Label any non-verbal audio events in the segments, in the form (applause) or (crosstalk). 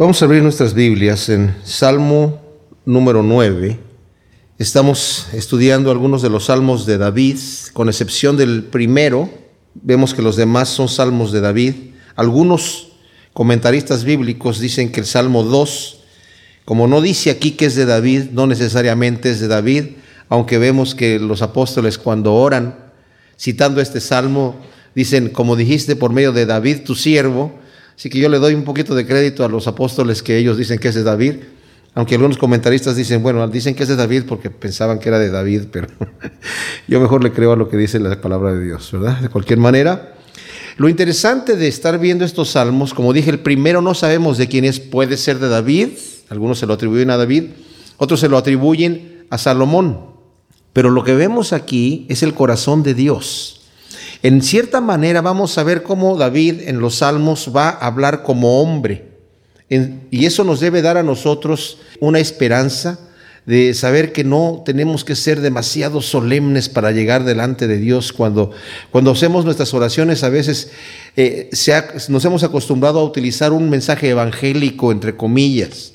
Vamos a abrir nuestras Biblias en Salmo número 9. Estamos estudiando algunos de los salmos de David, con excepción del primero. Vemos que los demás son salmos de David. Algunos comentaristas bíblicos dicen que el Salmo 2, como no dice aquí que es de David, no necesariamente es de David, aunque vemos que los apóstoles cuando oran, citando este salmo, dicen, como dijiste por medio de David, tu siervo, Así que yo le doy un poquito de crédito a los apóstoles que ellos dicen que es de David, aunque algunos comentaristas dicen, bueno, dicen que es de David porque pensaban que era de David, pero (laughs) yo mejor le creo a lo que dice la palabra de Dios, ¿verdad? De cualquier manera, lo interesante de estar viendo estos salmos, como dije, el primero no sabemos de quién es, puede ser de David, algunos se lo atribuyen a David, otros se lo atribuyen a Salomón, pero lo que vemos aquí es el corazón de Dios. En cierta manera vamos a ver cómo David en los salmos va a hablar como hombre. y eso nos debe dar a nosotros una esperanza de saber que no tenemos que ser demasiado solemnes para llegar delante de Dios. Cuando, cuando hacemos nuestras oraciones a veces eh, nos hemos acostumbrado a utilizar un mensaje evangélico, entre comillas.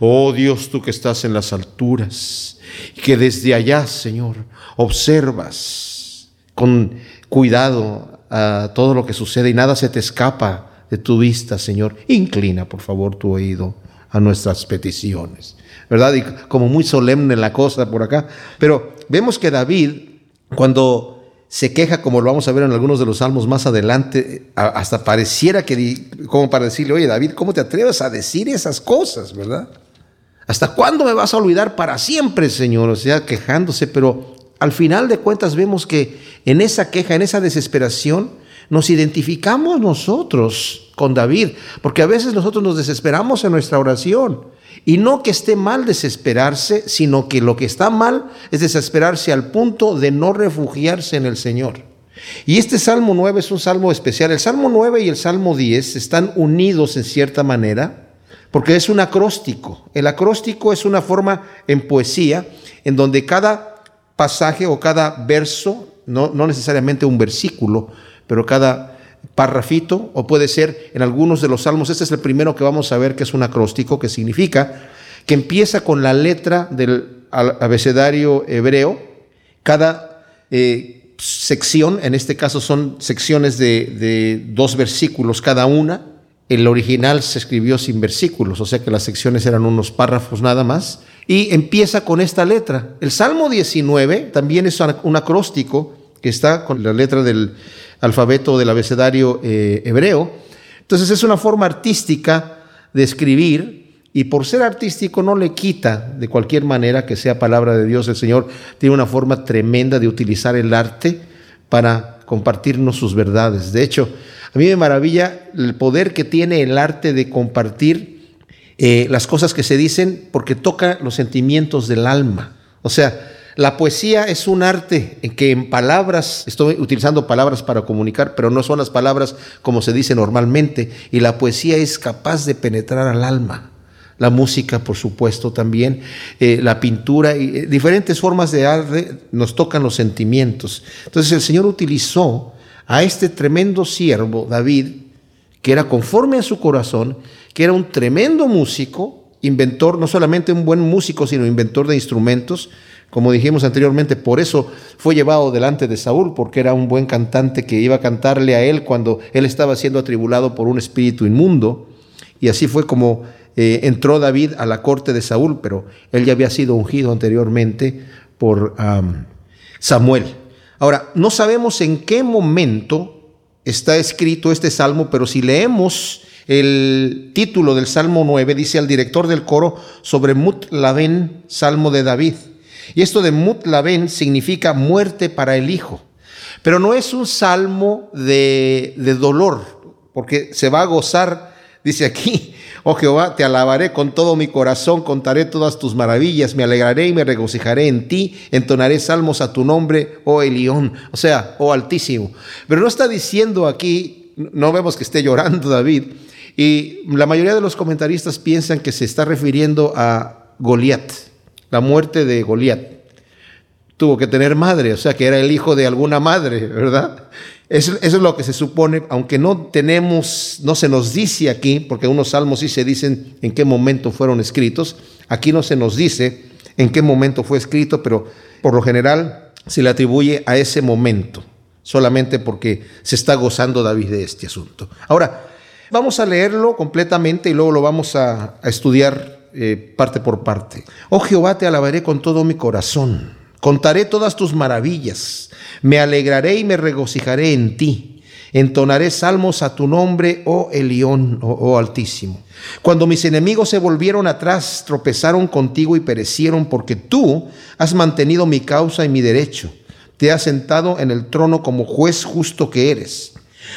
Oh Dios, tú que estás en las alturas, que desde allá, Señor, observas con cuidado a todo lo que sucede y nada se te escapa de tu vista, Señor. Inclina, por favor, tu oído a nuestras peticiones. ¿Verdad? Y como muy solemne la cosa por acá. Pero vemos que David, cuando se queja, como lo vamos a ver en algunos de los salmos más adelante, hasta pareciera que, como para decirle, oye David, ¿cómo te atreves a decir esas cosas, verdad? ¿Hasta cuándo me vas a olvidar para siempre, Señor? O sea, quejándose, pero al final de cuentas vemos que en esa queja, en esa desesperación, nos identificamos nosotros con David, porque a veces nosotros nos desesperamos en nuestra oración. Y no que esté mal desesperarse, sino que lo que está mal es desesperarse al punto de no refugiarse en el Señor. Y este Salmo 9 es un salmo especial. El Salmo 9 y el Salmo 10 están unidos en cierta manera, porque es un acróstico. El acróstico es una forma en poesía en donde cada pasaje o cada verso, no, no necesariamente un versículo, pero cada parrafito, o puede ser en algunos de los salmos, este es el primero que vamos a ver que es un acróstico, que significa que empieza con la letra del abecedario hebreo, cada eh, sección, en este caso son secciones de, de dos versículos cada una, el original se escribió sin versículos, o sea que las secciones eran unos párrafos nada más, y empieza con esta letra. El Salmo 19 también es un acróstico que está con la letra del alfabeto del abecedario eh, hebreo. Entonces es una forma artística de escribir y por ser artístico no le quita de cualquier manera que sea palabra de Dios. El Señor tiene una forma tremenda de utilizar el arte para compartirnos sus verdades. De hecho, a mí me maravilla el poder que tiene el arte de compartir eh, las cosas que se dicen porque toca los sentimientos del alma. O sea, la poesía es un arte en que en palabras, estoy utilizando palabras para comunicar, pero no son las palabras como se dice normalmente, y la poesía es capaz de penetrar al alma. La música, por supuesto, también, eh, la pintura y eh, diferentes formas de arte nos tocan los sentimientos. Entonces el Señor utilizó a este tremendo siervo, David, que era conforme a su corazón, que era un tremendo músico, inventor, no solamente un buen músico, sino inventor de instrumentos. Como dijimos anteriormente, por eso fue llevado delante de Saúl, porque era un buen cantante que iba a cantarle a él cuando él estaba siendo atribulado por un espíritu inmundo. Y así fue como eh, entró David a la corte de Saúl, pero él ya había sido ungido anteriormente por Samuel. Ahora, no sabemos en qué momento está escrito este salmo, pero si leemos el título del Salmo 9 dice al director del coro sobre Mutlaven, Salmo de David. Y esto de Mutlaven significa muerte para el hijo. Pero no es un salmo de, de dolor, porque se va a gozar, dice aquí, oh Jehová, te alabaré con todo mi corazón, contaré todas tus maravillas, me alegraré y me regocijaré en ti, entonaré salmos a tu nombre, oh Elión, o sea, oh Altísimo. Pero no está diciendo aquí, no vemos que esté llorando David, y la mayoría de los comentaristas piensan que se está refiriendo a Goliat, la muerte de Goliat. Tuvo que tener madre, o sea que era el hijo de alguna madre, ¿verdad? Eso, es lo que se supone, aunque no tenemos, no se nos dice aquí, porque unos salmos sí se dicen en qué momento fueron escritos, aquí no se nos dice en qué momento fue escrito, pero por lo general se le atribuye a ese momento, solamente porque se está gozando David de este asunto. Ahora, vamos a leerlo completamente y luego lo vamos a, estudiar eh, parte por parte. Oh Jehová, te alabaré con todo mi corazón, contaré todas tus maravillas me alegraré y me regocijaré en ti. Entonaré salmos a tu nombre, oh Elión, oh, oh, Altísimo. Cuando mis enemigos se volvieron atrás, tropezaron contigo y perecieron, porque tú has mantenido mi causa y mi derecho. Te has sentado en el trono como juez justo que eres.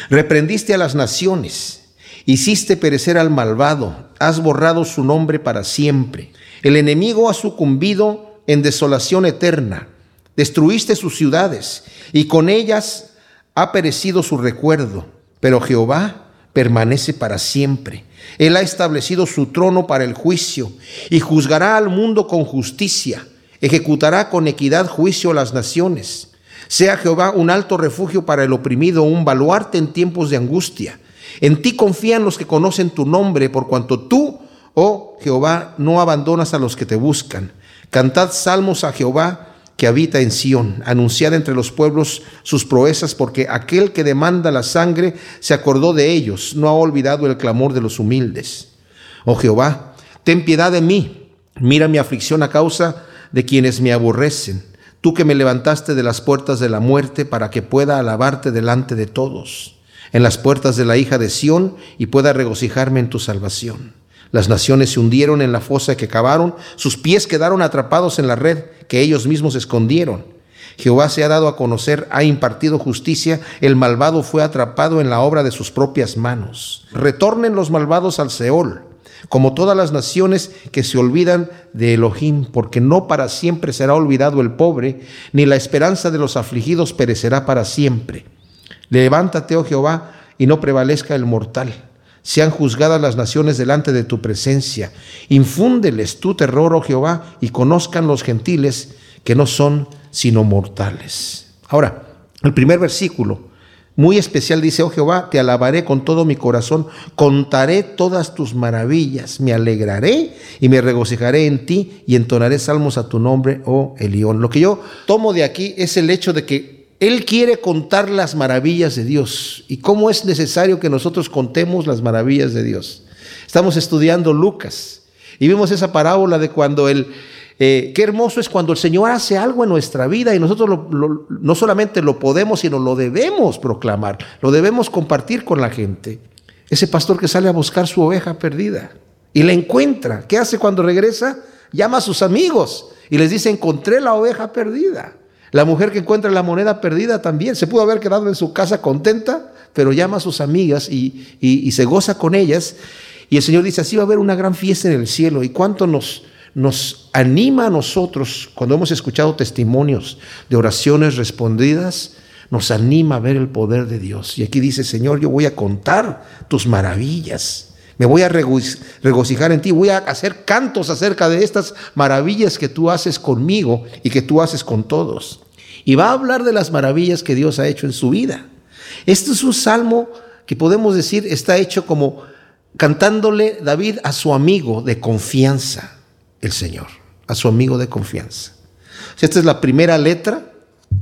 Reprendiste a las naciones, hiciste perecer al malvado, has borrado su nombre para siempre. El enemigo ha sucumbido en desolación eterna Destruiste sus ciudades y con ellas ha perecido su recuerdo, pero Jehová permanece para siempre. Él ha establecido su trono para el juicio y juzgará al mundo con justicia, ejecutará con equidad juicio a las naciones. Sea Jehová un alto refugio para el oprimido, un baluarte en tiempos de angustia. En ti confían los que conocen tu nombre, por cuanto tú, oh Jehová, no abandonas a los que te buscan. Cantad salmos a Jehová que habita en Sión, anunciad entre los pueblos sus proezas, porque aquel que demanda la sangre se acordó de ellos, no ha olvidado el clamor de los humildes. Oh Jehová, ten piedad de mí, mira mi aflicción a causa de quienes me aborrecen, tú que me levantaste de las puertas de la muerte para que pueda alabarte delante de todos, en las puertas de la hija de Sión y pueda regocijarme en tu salvación. Las naciones se hundieron en la fosa que cavaron, sus pies quedaron atrapados en la red que ellos mismos escondieron. Jehová se ha dado a conocer, ha impartido justicia, el malvado fue atrapado en la obra de sus propias manos. Retornen los malvados al Seol, como todas las naciones que se olvidan de Elohim, porque no para siempre será olvidado el pobre, ni la esperanza de los afligidos perecerá para siempre. Levántate, oh Jehová, y no prevalezca el mortal sean juzgadas las naciones delante de tu presencia. Infúndeles tu terror, oh Jehová, y conozcan los gentiles que no son sino mortales. Ahora, el primer versículo, muy especial, dice, oh Jehová, te alabaré con todo mi corazón, contaré todas tus maravillas, me alegraré y me regocijaré en ti y entonaré salmos a tu nombre, oh Elión. Lo que yo tomo de aquí es el hecho de que él quiere contar las maravillas de Dios y cómo es necesario que nosotros contemos las maravillas de Dios. Estamos estudiando Lucas y vimos esa parábola de cuando el, eh, qué hermoso es cuando el Señor hace algo en nuestra vida y nosotros no solamente lo podemos, sino lo debemos proclamar, lo debemos compartir con la gente. Ese pastor que sale a buscar su oveja perdida y la encuentra, ¿qué hace cuando regresa? Llama a sus amigos y les dice, encontré la oveja perdida. La mujer que encuentra la moneda perdida también se pudo haber quedado en su casa contenta, pero llama a sus amigas y, se goza con ellas. Y el Señor dice, así va a haber una gran fiesta en el cielo. ¿Y cuánto nos, nos anima a nosotros cuando hemos escuchado testimonios de oraciones respondidas? Nos anima a ver el poder de Dios. Y aquí dice, Señor, yo voy a contar tus maravillas. Me voy a regocijar en ti, voy a hacer cantos acerca de estas maravillas que tú haces conmigo y que tú haces con todos. Y va a hablar de las maravillas que Dios ha hecho en su vida. Este es un salmo que podemos decir está hecho como cantándole David a su amigo de confianza, el Señor, a su amigo de confianza. Esta es la primera letra.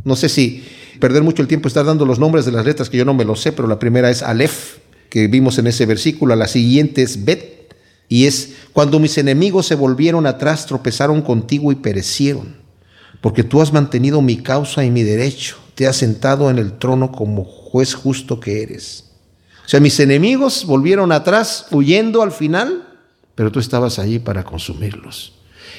No sé si perder mucho el tiempo estar dando los nombres de las letras que yo no me lo sé, pero la primera es Aleph que vimos en ese versículo, la siguiente es Bet, y es cuando mis enemigos se volvieron atrás, tropezaron contigo y perecieron, porque tú has mantenido mi causa y mi derecho, te has sentado en el trono como juez justo que eres. O sea, mis enemigos volvieron atrás, huyendo al final, pero tú estabas allí para consumirlos.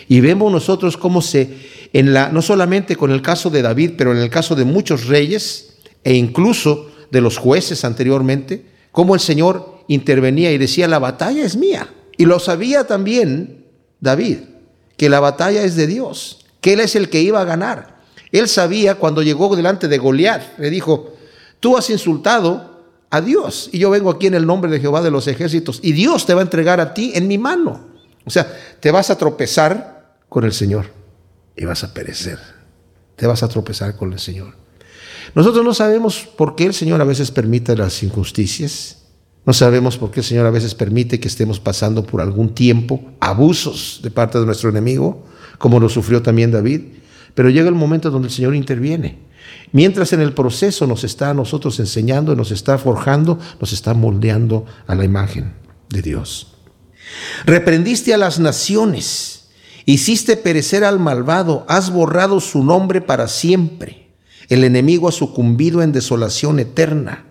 Y vemos nosotros cómo se, en la, no solamente con el caso de David, pero en el caso de muchos reyes e incluso de los jueces anteriormente, cómo el Señor intervenía y decía, la batalla es mía. Y lo sabía también David, que la batalla es de Dios, que Él es el que iba a ganar. Él sabía cuando llegó delante de Goliat, le dijo, tú has insultado a Dios y yo vengo aquí en el nombre de Jehová de los ejércitos y Dios te va a entregar a ti en mi mano. O sea, te vas a tropezar con el Señor y vas a perecer. Te vas a tropezar con el Señor. Nosotros no sabemos por qué el Señor a veces permite las injusticias. No sabemos por qué el Señor a veces permite que estemos pasando por algún tiempo abusos de parte de nuestro enemigo, como lo sufrió también David. Pero llega el momento donde el Señor interviene. Mientras en el proceso nos está a nosotros enseñando, nos está forjando, nos está moldeando a la imagen de Dios. Reprendiste a las naciones, hiciste perecer al malvado, has borrado su nombre para siempre. El enemigo ha sucumbido en desolación eterna.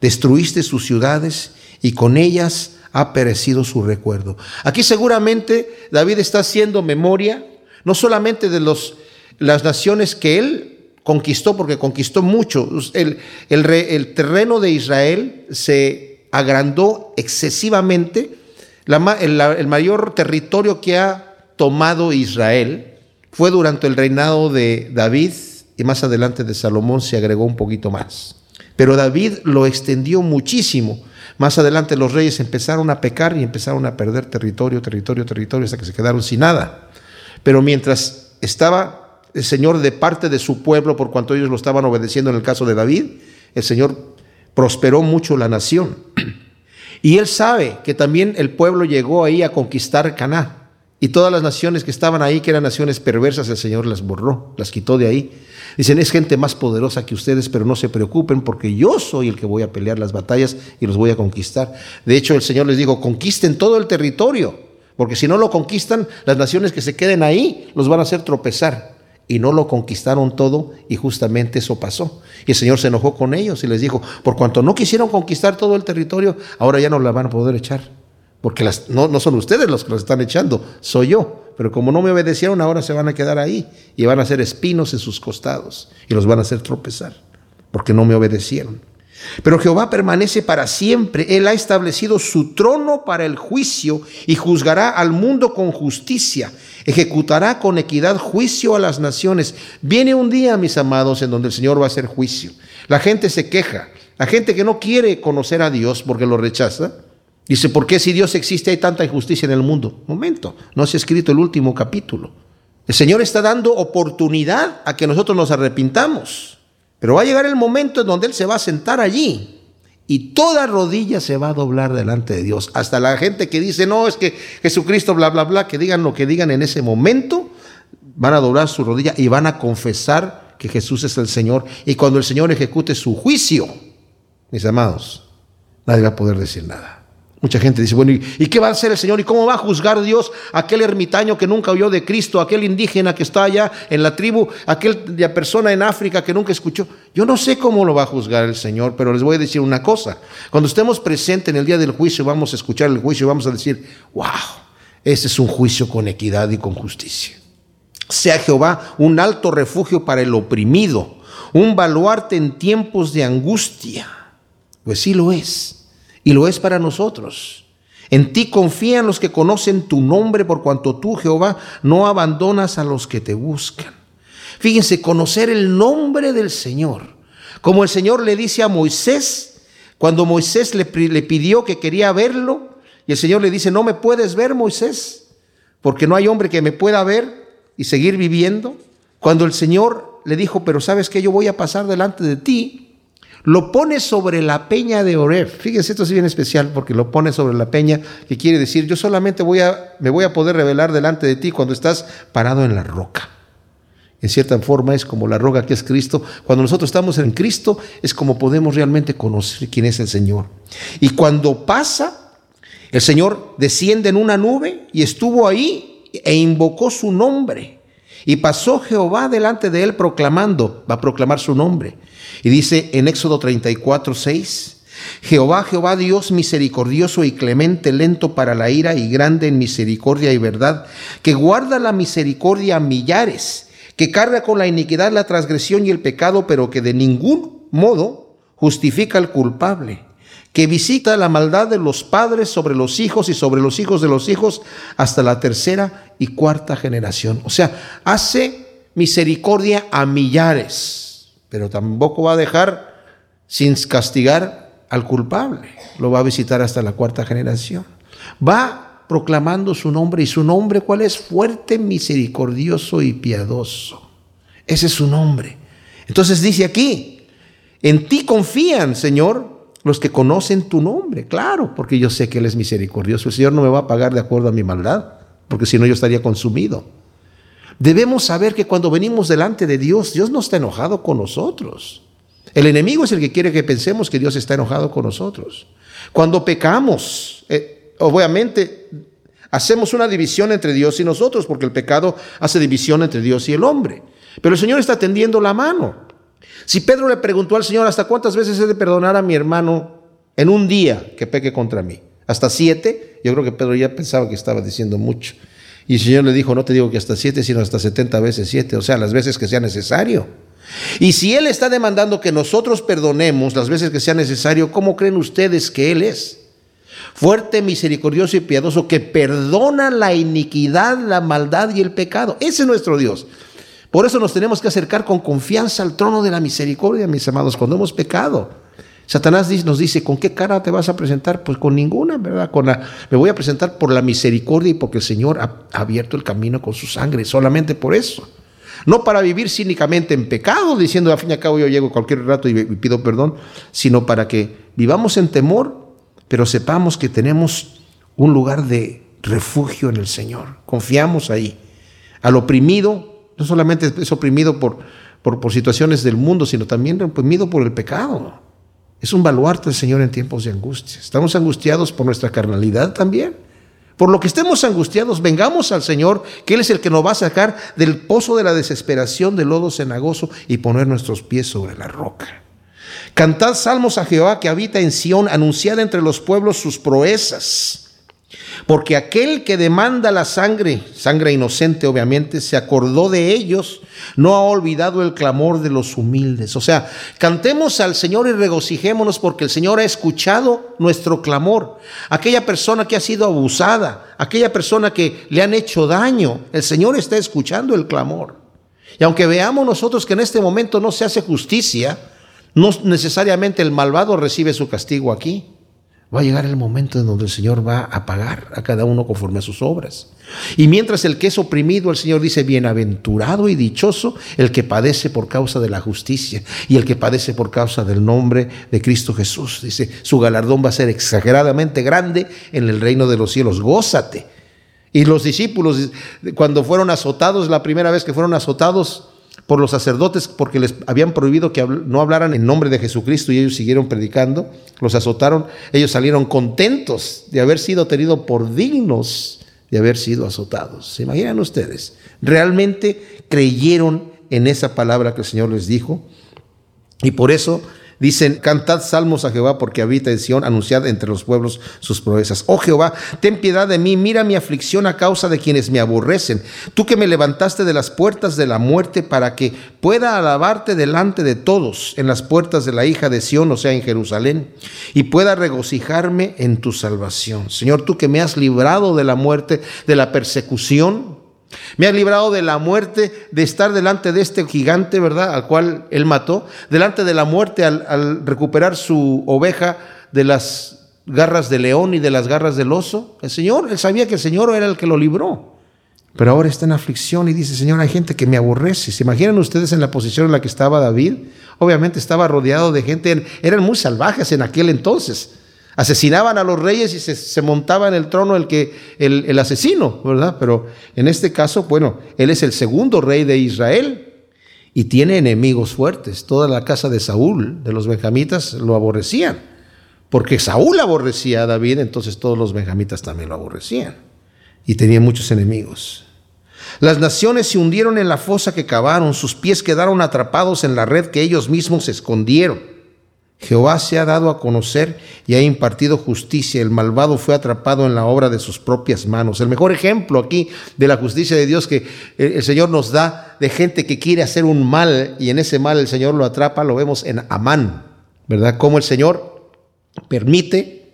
Destruiste sus ciudades y con ellas ha perecido su recuerdo. Aquí seguramente David está haciendo memoria no solamente de los, las naciones que él conquistó, porque conquistó mucho. El, el, terreno de Israel se agrandó excesivamente. el, el mayor territorio que ha tomado Israel fue durante el reinado de David y más adelante de Salomón se agregó un poquito más. Pero David lo extendió muchísimo. Más adelante los reyes empezaron a pecar y empezaron a perder territorio, territorio, territorio, hasta que se quedaron sin nada. Pero mientras estaba el Señor de parte de su pueblo, por cuanto ellos lo estaban obedeciendo en el caso de David, el Señor prosperó mucho la nación. (clears throat) Y él sabe que también el pueblo llegó ahí a conquistar Caná. Y todas las naciones que estaban ahí, que eran naciones perversas, el Señor las borró, las quitó de ahí. Dicen, es gente más poderosa que ustedes, pero no se preocupen porque yo soy el que voy a pelear las batallas y los voy a conquistar. De hecho, el Señor les dijo, conquisten todo el territorio, porque si no lo conquistan, las naciones que se queden ahí los van a hacer tropezar. Y no lo conquistaron todo y justamente eso pasó. Y el Señor se enojó con ellos y les dijo, por cuanto no quisieron conquistar todo el territorio, ahora ya no la van a poder echar porque no, no, son ustedes los que los están echando, soy yo. Pero como no me obedecieron, ahora se van a quedar ahí y van a hacer espinos en sus costados y los van a hacer tropezar, porque no me obedecieron. Pero Jehová permanece para siempre. Él ha establecido su trono para el juicio y juzgará al mundo con justicia. Ejecutará con equidad juicio a las naciones. Viene un día, mis amados, en donde el Señor va a hacer juicio. La gente se queja. La gente que no quiere conocer a Dios porque lo rechaza, Dice, ¿por qué si Dios existe hay tanta injusticia en el mundo? Momento, no se ha escrito el último capítulo. El Señor está dando oportunidad a que nosotros nos arrepintamos. Pero va a llegar el momento en donde Él se va a sentar allí y toda rodilla se va a doblar delante de Dios. Hasta la gente que dice, no, es que Jesucristo, bla, bla, bla, que digan lo que digan en ese momento, van a doblar su rodilla y van a confesar que Jesús es el Señor. Y cuando el Señor ejecute su juicio, mis amados, nadie va a poder decir nada. Mucha gente dice, bueno, ¿y, qué va a hacer el Señor? ¿Y cómo va a juzgar Dios aquel ermitaño que nunca oyó de Cristo, aquel indígena que está allá en la tribu, aquella persona en África que nunca escuchó? Yo no sé cómo lo va a juzgar el Señor, pero les voy a decir una cosa. Cuando estemos presentes en el día del juicio, vamos a escuchar el juicio y vamos a decir, wow, ese es un juicio con equidad y con justicia. Sea Jehová un alto refugio para el oprimido, un baluarte en tiempos de angustia. Pues sí lo es y lo es para nosotros. En ti confían los que conocen tu nombre, por cuanto tú, Jehová, no abandonas a los que te buscan. Fíjense, conocer el nombre del Señor. Como el Señor le dice a Moisés, cuando Moisés le, pidió que quería verlo, y el Señor le dice, no me puedes ver, Moisés, porque no hay hombre que me pueda ver y seguir viviendo. Cuando el Señor le dijo, pero sabes que yo voy a pasar delante de ti, lo pone sobre la peña de Oreb. Fíjense, esto es bien especial porque lo pone sobre la peña, que quiere decir, yo solamente voy a, me voy a poder revelar delante de ti cuando estás parado en la roca. En cierta forma es como la roca que es Cristo. Cuando nosotros estamos en Cristo es como podemos realmente conocer quién es el Señor. Y cuando pasa, el Señor desciende en una nube y estuvo ahí e invocó su nombre. Y pasó Jehová delante de él proclamando, va a proclamar su nombre. Y dice en Éxodo 34, 6, Jehová, Jehová Dios misericordioso y clemente, lento para la ira y grande en misericordia y verdad, que guarda la misericordia a millares, que carga con la iniquidad la transgresión y el pecado, pero que de ningún modo justifica al culpable, que visita la maldad de los padres sobre los hijos y sobre los hijos de los hijos hasta la tercera y cuarta generación. O sea, hace misericordia a millares pero tampoco va a dejar sin castigar al culpable. Lo va a visitar hasta la cuarta generación. Va proclamando su nombre y su nombre, ¿cuál es? Fuerte, misericordioso y piadoso. Ese es su nombre. Entonces dice aquí, En ti confían, Señor, los que conocen tu nombre. Claro, porque yo sé que Él es misericordioso. El Señor no me va a pagar de acuerdo a mi maldad, porque si no yo estaría consumido. Debemos saber que cuando venimos delante de Dios, Dios no está enojado con nosotros. El enemigo es el que quiere que pensemos que Dios está enojado con nosotros. Cuando pecamos, eh, obviamente hacemos una división entre Dios y nosotros, porque el pecado hace división entre Dios y el hombre. Pero el Señor está tendiendo la mano. Si Pedro le preguntó al Señor, ¿hasta cuántas veces he de perdonar a mi hermano en un día que peque contra mí? ¿Hasta siete? Yo creo que Pedro ya pensaba que estaba diciendo mucho. Y el Señor le dijo, no te digo que hasta siete, sino hasta setenta veces siete, o sea, las veces que sea necesario. Y si Él está demandando que nosotros perdonemos las veces que sea necesario, ¿cómo creen ustedes que Él es? Fuerte, misericordioso y piadoso, que perdona la iniquidad, la maldad y el pecado. Ese es nuestro Dios. Por eso nos tenemos que acercar con confianza al trono de la misericordia, mis amados, cuando hemos pecado. Satanás nos dice, ¿con qué cara te vas a presentar? Pues con ninguna, ¿verdad? Con la, me voy a presentar por la misericordia y porque el Señor ha, abierto el camino con su sangre, solamente por eso. No para vivir cínicamente en pecado, diciendo, al fin y al cabo yo llego cualquier rato y pido perdón, sino para que vivamos en temor, pero sepamos que tenemos un lugar de refugio en el Señor. Confiamos ahí. Al oprimido no solamente es oprimido por, por, por situaciones del mundo, sino también oprimido por el pecado. Es un baluarte del Señor en tiempos de angustia. Estamos angustiados por nuestra carnalidad también. Por lo que estemos angustiados, vengamos al Señor, que Él es el que nos va a sacar del pozo de la desesperación, del lodo cenagoso y poner nuestros pies sobre la roca. Cantad salmos a Jehová que habita en Sión, anunciad entre los pueblos sus proezas. Porque aquel que demanda la sangre, sangre inocente obviamente, se acordó de ellos, no ha olvidado el clamor de los humildes. O sea, cantemos al Señor y regocijémonos porque el Señor ha escuchado nuestro clamor. Aquella persona que ha sido abusada, aquella persona que le han hecho daño, el Señor está escuchando el clamor. Y aunque veamos nosotros que en este momento no se hace justicia, no necesariamente el malvado recibe su castigo aquí va a llegar el momento en donde el Señor va a pagar a cada uno conforme a sus obras. Y mientras el que es oprimido, el Señor dice, bienaventurado y dichoso el que padece por causa de la justicia y el que padece por causa del nombre de Cristo Jesús. Dice, su galardón va a ser exageradamente grande en el reino de los cielos. Gózate. Y los discípulos, cuando fueron azotados, la primera vez que fueron azotados, por los sacerdotes porque les habían prohibido que no hablaran en nombre de Jesucristo y ellos siguieron predicando, los azotaron, ellos salieron contentos de haber sido tenidos por dignos de haber sido azotados. ¿Se imaginan ustedes? Realmente creyeron en esa palabra que el Señor les dijo y por eso Dicen, cantad salmos a Jehová porque habita en Sión, anunciad entre los pueblos sus proezas. Oh Jehová, ten piedad de mí, mira mi aflicción a causa de quienes me aborrecen. Tú que me levantaste de las puertas de la muerte para que pueda alabarte delante de todos en las puertas de la hija de Sión, o sea, en Jerusalén, y pueda regocijarme en tu salvación. Señor, tú que me has librado de la muerte, de la persecución, me ha librado de la muerte, de estar delante de este gigante, ¿verdad? Al cual él mató, delante de la muerte al, recuperar su oveja de las garras del león y de las garras del oso. El Señor, él sabía que el Señor era el que lo libró. Pero ahora está en aflicción y dice, Señor, hay gente que me aborrece. ¿Se imaginan ustedes en la posición en la que estaba David? Obviamente estaba rodeado de gente, eran muy salvajes en aquel entonces. Asesinaban a los reyes y se, montaba en el trono el, que, el, asesino, ¿verdad? Pero en este caso, bueno, él es el segundo rey de Israel y tiene enemigos fuertes. Toda la casa de Saúl, de los benjamitas, lo aborrecían. Porque Saúl aborrecía a David, entonces todos los benjamitas también lo aborrecían. Y tenía muchos enemigos. Las naciones se hundieron en la fosa que cavaron, sus pies quedaron atrapados en la red que ellos mismos escondieron. Jehová se ha dado a conocer y ha impartido justicia. El malvado fue atrapado en la obra de sus propias manos. El mejor ejemplo aquí de la justicia de Dios que el Señor nos da de gente que quiere hacer un mal y en ese mal el Señor lo atrapa, lo vemos en Amán, ¿verdad? Como el Señor permite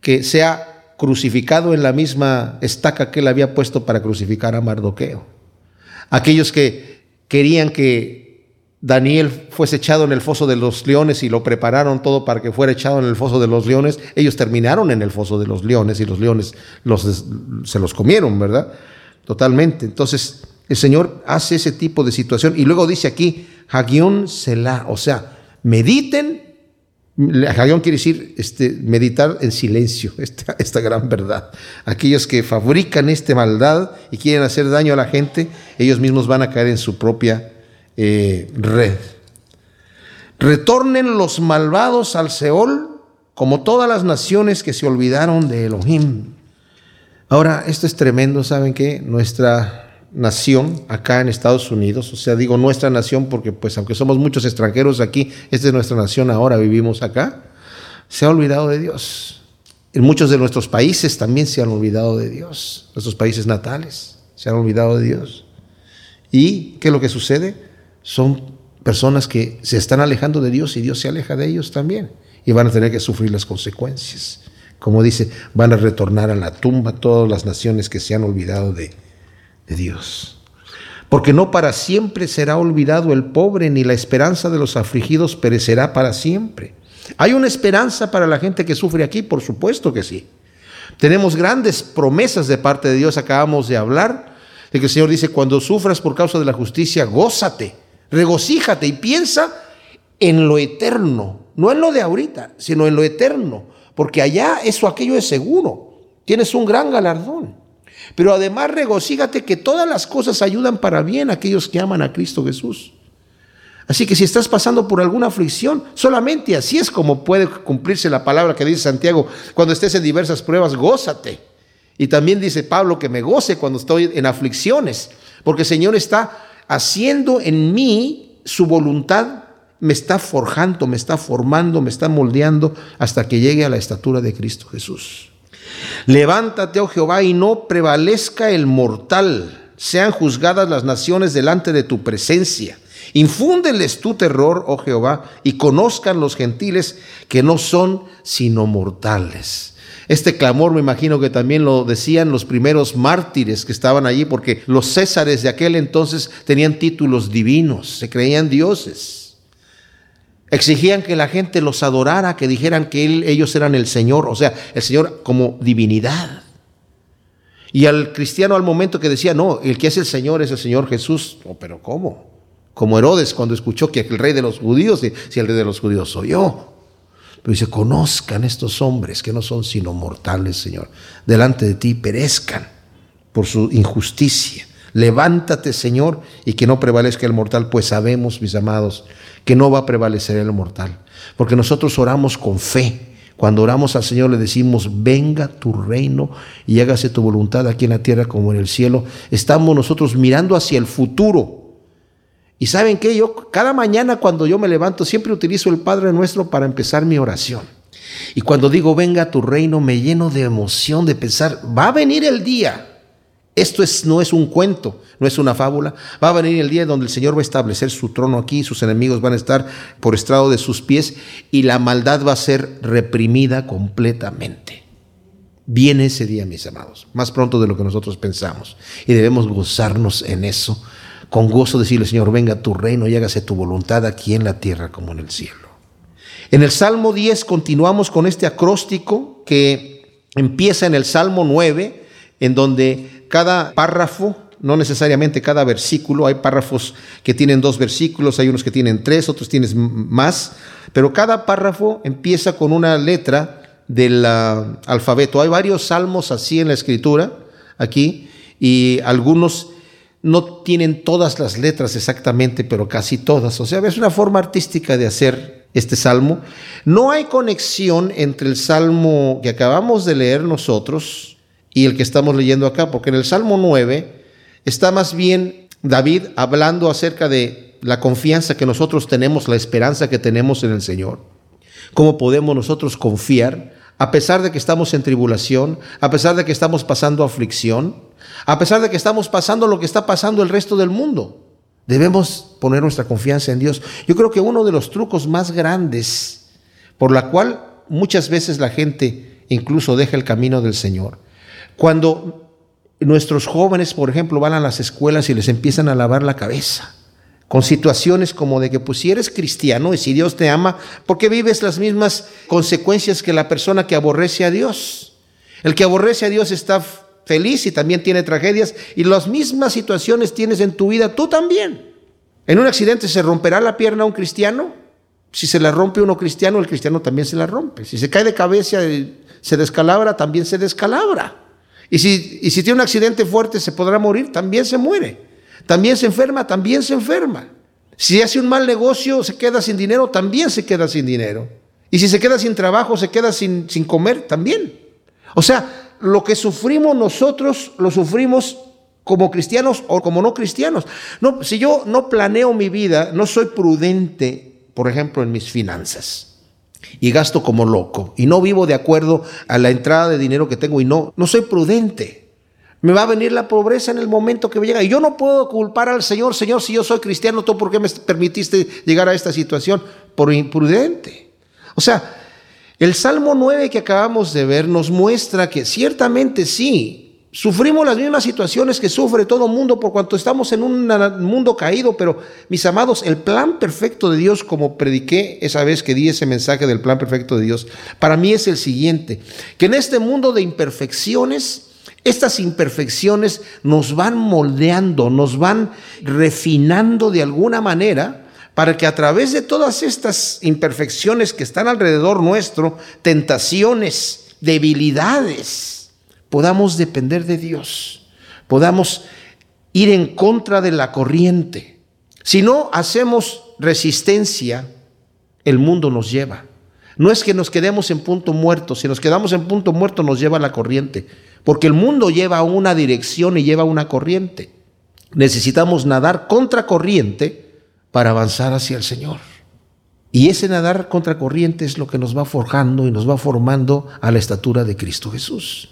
que sea crucificado en la misma estaca que él había puesto para crucificar a Mardoqueo. Aquellos que querían que Daniel fuese echado en el foso de los leones y lo prepararon todo para que fuera echado en el foso de los leones, ellos terminaron en el foso de los leones y los leones se los comieron, ¿verdad? Totalmente. Entonces, el Señor hace ese tipo de situación y luego dice aquí, Hagion Selah, o sea, Mediten. Hagón quiere decir este, meditar en silencio, (laughs) esta, esta gran verdad. Aquellos que fabrican esta maldad y quieren hacer daño a la gente, ellos mismos van a caer en su propia eh, red. Retornen los malvados al Seol como todas las naciones que se olvidaron de Elohim. Ahora, esto es tremendo, ¿saben qué? Nuestra nación acá en Estados Unidos, o sea, digo nuestra nación porque pues aunque somos muchos extranjeros aquí, esta es nuestra nación ahora, vivimos acá, se ha olvidado de Dios. En muchos de nuestros países también se han olvidado de Dios, nuestros países natales se han olvidado de Dios. ¿Y qué es lo que sucede? Son personas que se están alejando de Dios y Dios se aleja de ellos también y van a tener que sufrir las consecuencias. Como dice, van a retornar a la tumba todas las naciones que se han olvidado de, de Dios. Porque no para siempre será olvidado el pobre, ni la esperanza de los afligidos perecerá para siempre. ¿Hay una esperanza para la gente que sufre aquí? Por supuesto que sí. Tenemos grandes promesas de parte de Dios, acabamos de hablar, de que el Señor dice, cuando sufras por causa de la justicia, gózate, regocíjate y piensa en lo eterno, no en lo de ahorita, sino en lo eterno, porque allá eso, aquello es seguro, tienes un gran galardón. Pero además regocígate que todas las cosas ayudan para bien a aquellos que aman a Cristo Jesús. Así que si estás pasando por alguna aflicción, solamente así es como puede cumplirse la palabra que dice Santiago, cuando estés en diversas pruebas, gózate. Y también dice Pablo que me goce cuando estoy en aflicciones, porque el Señor está haciendo en mí su voluntad, me está forjando, me está formando, me está moldeando hasta que llegue a la estatura de Cristo Jesús. Levántate, oh Jehová, y no prevalezca el mortal. Sean juzgadas las naciones delante de tu presencia. Infúndeles tu terror, oh Jehová, y conozcan los gentiles que no son sino mortales. Este clamor me imagino que también lo decían los primeros mártires que estaban allí, porque los césares de aquel entonces tenían títulos divinos, se creían dioses. Exigían que la gente los adorara, que dijeran que ellos eran el Señor, o sea, el Señor como divinidad. Y al cristiano al momento que decía, no, el que es el Señor es el Señor Jesús, oh, pero ¿cómo? Como Herodes cuando escuchó que el rey de los judíos, si el rey de los judíos soy yo. Pero dice, conozcan estos hombres que no son sino mortales, Señor. Delante de ti perezcan por su injusticia. Levántate, Señor, y que no prevalezca el mortal, pues sabemos, mis amados, que no va a prevalecer el mortal. Porque nosotros oramos con fe. Cuando oramos al Señor le decimos, venga tu reino y hágase tu voluntad aquí en la tierra como en el cielo. Estamos nosotros mirando hacia el futuro. Y saben que yo cada mañana cuando yo me levanto siempre utilizo el Padre nuestro para empezar mi oración. Y cuando digo, venga tu reino, me lleno de emoción de pensar, va a venir el día esto es, no es un cuento, no es una fábula. Va a venir el día donde el Señor va a establecer su trono aquí, sus enemigos van a estar por estrado de sus pies y la maldad va a ser reprimida completamente. Viene ese día, mis amados, más pronto de lo que nosotros pensamos. Y debemos gozarnos en eso, con gozo decirle, Señor, venga tu reino y hágase tu voluntad aquí en la tierra como en el cielo. En el Salmo 10 continuamos con este acróstico que empieza en el Salmo 9, en donde cada párrafo, no necesariamente cada versículo, hay párrafos que tienen dos versículos, hay unos que tienen tres, otros tienen más, pero cada párrafo empieza con una letra del ah, alfabeto. Hay varios salmos así en la escritura, aquí, y algunos no tienen todas las letras exactamente, pero casi todas. O sea, es una forma artística de hacer este salmo. No hay conexión entre el salmo que acabamos de leer nosotros y el que estamos leyendo acá, porque en el Salmo 9 está más bien David hablando acerca de la confianza que nosotros tenemos, la esperanza que tenemos en el Señor. ¿Cómo podemos nosotros confiar a pesar de que estamos en tribulación, a pesar de que estamos pasando aflicción, a pesar de que estamos pasando lo que está pasando el resto del mundo? Debemos poner nuestra confianza en Dios. Yo creo que uno de los trucos más grandes por la cual muchas veces la gente incluso deja el camino del Señor cuando nuestros jóvenes, por ejemplo, van a las escuelas y les empiezan a lavar la cabeza con situaciones como de que pues si eres cristiano y si Dios te ama, ¿por qué vives las mismas consecuencias que la persona que aborrece a Dios? El que aborrece a Dios está feliz y también tiene tragedias y las mismas situaciones tienes en tu vida tú también. ¿En un accidente se romperá la pierna a un cristiano? Si se la rompe uno cristiano, el cristiano también se la rompe. Si se cae de cabeza, y se descalabra, también se descalabra. Y si, y si tiene un accidente fuerte, se podrá morir, también se muere. También se enferma, también se enferma. Si hace un mal negocio, se queda sin dinero, también se queda sin dinero. Y si se queda sin trabajo, se queda sin, sin comer, también. O sea, lo que sufrimos nosotros, lo sufrimos como cristianos o como no cristianos. No, si yo no planeo mi vida, no soy prudente, por ejemplo, en mis finanzas y gasto como loco y no vivo de acuerdo a la entrada de dinero que tengo y no, no soy prudente. Me va a venir la pobreza en el momento que me llega. Y yo no puedo culpar al Señor, Señor, si yo soy cristiano, ¿tú por qué me permitiste llegar a esta situación? Por imprudente. O sea, el Salmo 9 que acabamos de ver nos muestra que ciertamente sí, Sufrimos las mismas situaciones que sufre todo mundo por cuanto estamos en un mundo caído, pero mis amados, el plan perfecto de Dios, como prediqué esa vez que di ese mensaje del plan perfecto de Dios, para mí es el siguiente, que en este mundo de imperfecciones, estas imperfecciones nos van moldeando, nos van refinando de alguna manera para que a través de todas estas imperfecciones que están alrededor nuestro, tentaciones, debilidades, podamos depender de Dios, podamos ir en contra de la corriente. Si no hacemos resistencia, el mundo nos lleva. No es que nos quedemos en punto muerto, si nos quedamos en punto muerto nos lleva la corriente, porque el mundo lleva una dirección y lleva una corriente. Necesitamos nadar contra corriente para avanzar hacia el Señor. Y ese nadar contra corriente es lo que nos va forjando y nos va formando a la estatura de Cristo Jesús.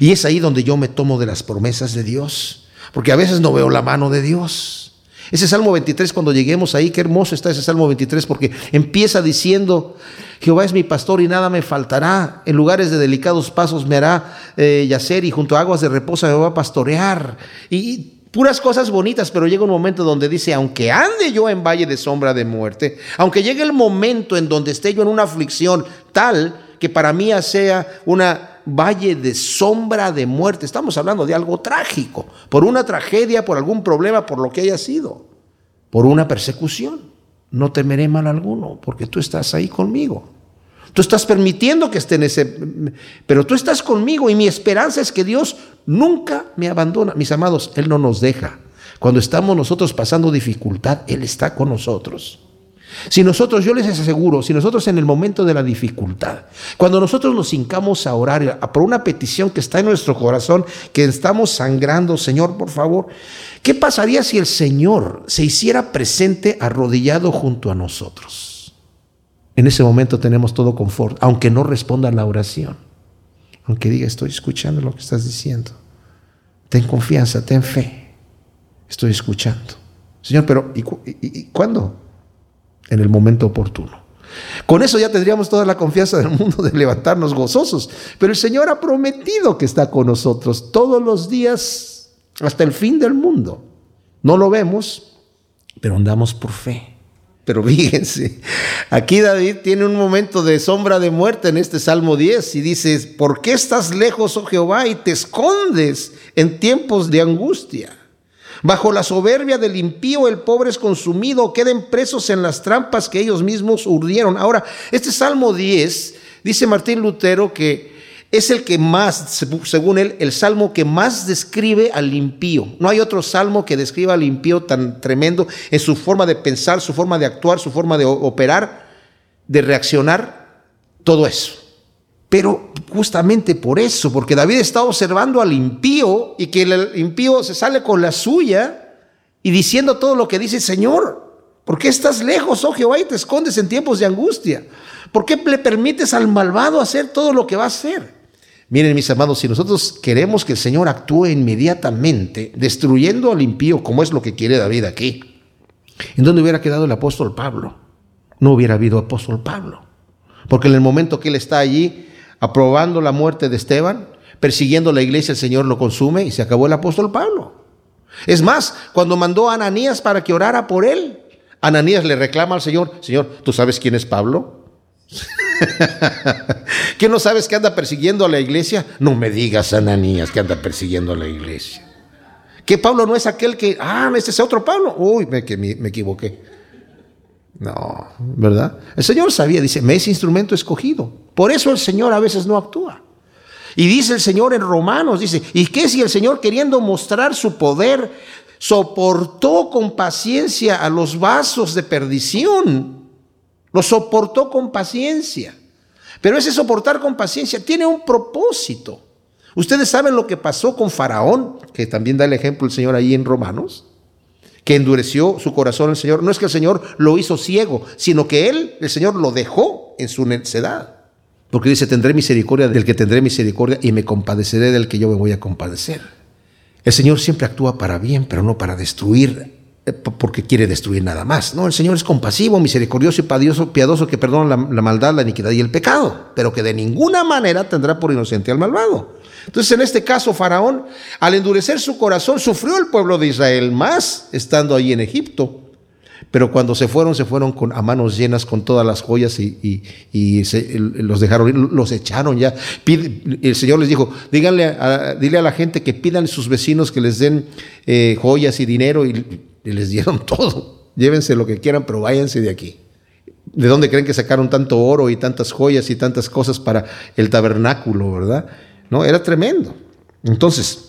Y es ahí donde yo me tomo de las promesas de Dios, porque a veces no veo la mano de Dios. Ese Salmo 23, cuando lleguemos ahí, qué hermoso está ese Salmo 23, porque empieza diciendo, Jehová es mi pastor y nada me faltará, en lugares de delicados pasos me hará eh, yacer y junto a aguas de reposo me va a pastorear. Y puras cosas bonitas, pero llega un momento donde dice, aunque ande yo en valle de sombra de muerte, aunque llegue el momento en donde esté yo en una aflicción tal que para mí sea una valle de sombra de muerte. Estamos hablando de algo trágico, por una tragedia, por algún problema, por lo que haya sido, por una persecución. No temeré mal alguno, porque tú estás ahí conmigo. Tú estás permitiendo que esté en ese... Pero tú estás conmigo y mi esperanza es que Dios nunca me abandona. Mis amados, Él no nos deja. Cuando estamos nosotros pasando dificultad, Él está con nosotros. Si nosotros, yo les aseguro, si nosotros en el momento de la dificultad, cuando nosotros nos hincamos a orar por una petición que está en nuestro corazón, que estamos sangrando, Señor, por favor, ¿qué pasaría si el Señor se hiciera presente arrodillado junto a nosotros? En ese momento tenemos todo confort, aunque no responda a la oración, aunque diga, estoy escuchando lo que estás diciendo. Ten confianza, ten fe, estoy escuchando. Señor, pero ¿y, y cuándo? En el momento oportuno. Con eso ya tendríamos toda la confianza del mundo de levantarnos gozosos. Pero el Señor ha prometido que está con nosotros todos los días hasta el fin del mundo. No lo vemos, pero andamos por fe. Pero fíjense, aquí David tiene un momento de sombra de muerte en este Salmo 10 y dice, ¿por qué estás lejos, oh Jehová, y te escondes en tiempos de angustia? Bajo la soberbia del impío el pobre es consumido, queden presos en las trampas que ellos mismos urdieron. Ahora, este Salmo 10, dice Martín Lutero que es el que más, según él, el salmo que más describe al impío. No hay otro salmo que describa al impío tan tremendo en su forma de pensar, su forma de actuar, su forma de operar, de reaccionar, todo eso. Pero justamente por eso, porque David está observando al impío y que el impío se sale con la suya y diciendo todo lo que dice, Señor, ¿por qué estás lejos, oh Jehová, y te escondes en tiempos de angustia? ¿Por qué le permites al malvado hacer todo lo que va a hacer? Miren, mis amados, si nosotros queremos que el Señor actúe inmediatamente, destruyendo al impío, como es lo que quiere David aquí, ¿en dónde hubiera quedado el apóstol Pablo? No hubiera habido apóstol Pablo. Porque en el momento que él está allí, aprobando la muerte de Esteban, persiguiendo la iglesia, el Señor lo consume y se acabó el apóstol Pablo. Es más, cuando mandó a Ananías para que orara por él, Ananías le reclama al Señor, Señor, ¿tú sabes quién es Pablo? (laughs) ¿Qué no sabes que anda persiguiendo a la iglesia? No me digas, Ananías, que anda persiguiendo a la iglesia. Que Pablo no es aquel que, ah, este es otro Pablo. Uy, me, me equivoqué. No, ¿verdad? El Señor sabía, dice, me es instrumento escogido. Por eso el Señor a veces no actúa. Y dice el Señor en Romanos, dice, ¿y qué si el Señor queriendo mostrar su poder soportó con paciencia a los vasos de perdición? Lo soportó con paciencia. Pero ese soportar con paciencia tiene un propósito. Ustedes saben lo que pasó con Faraón, que también da el ejemplo el Señor ahí en Romanos, que endureció su corazón el Señor. No es que el Señor lo hizo ciego, sino que él, el Señor, lo dejó en su necedad. Porque dice, tendré misericordia del que tendré misericordia y me compadeceré del que yo me voy a compadecer. El Señor siempre actúa para bien, pero no para destruir, eh, porque quiere destruir nada más. No, el Señor es compasivo, misericordioso y piadoso, piadoso que perdona la, la maldad, la iniquidad y el pecado, pero que de ninguna manera tendrá por inocente al malvado. Entonces, en este caso, Faraón, al endurecer su corazón, sufrió el pueblo de Israel más estando ahí en Egipto. Pero cuando se fueron, se fueron con, a manos llenas con todas las joyas y, los dejaron los echaron ya. el Señor les dijo, díganle a, dile a la gente que pidan a sus vecinos que les den eh, joyas y dinero y, les dieron (laughs) todo. Llévense lo que quieran, pero váyanse de aquí. ¿De dónde creen que sacaron tanto oro y tantas joyas y tantas cosas para el tabernáculo, verdad? No, era tremendo. Entonces,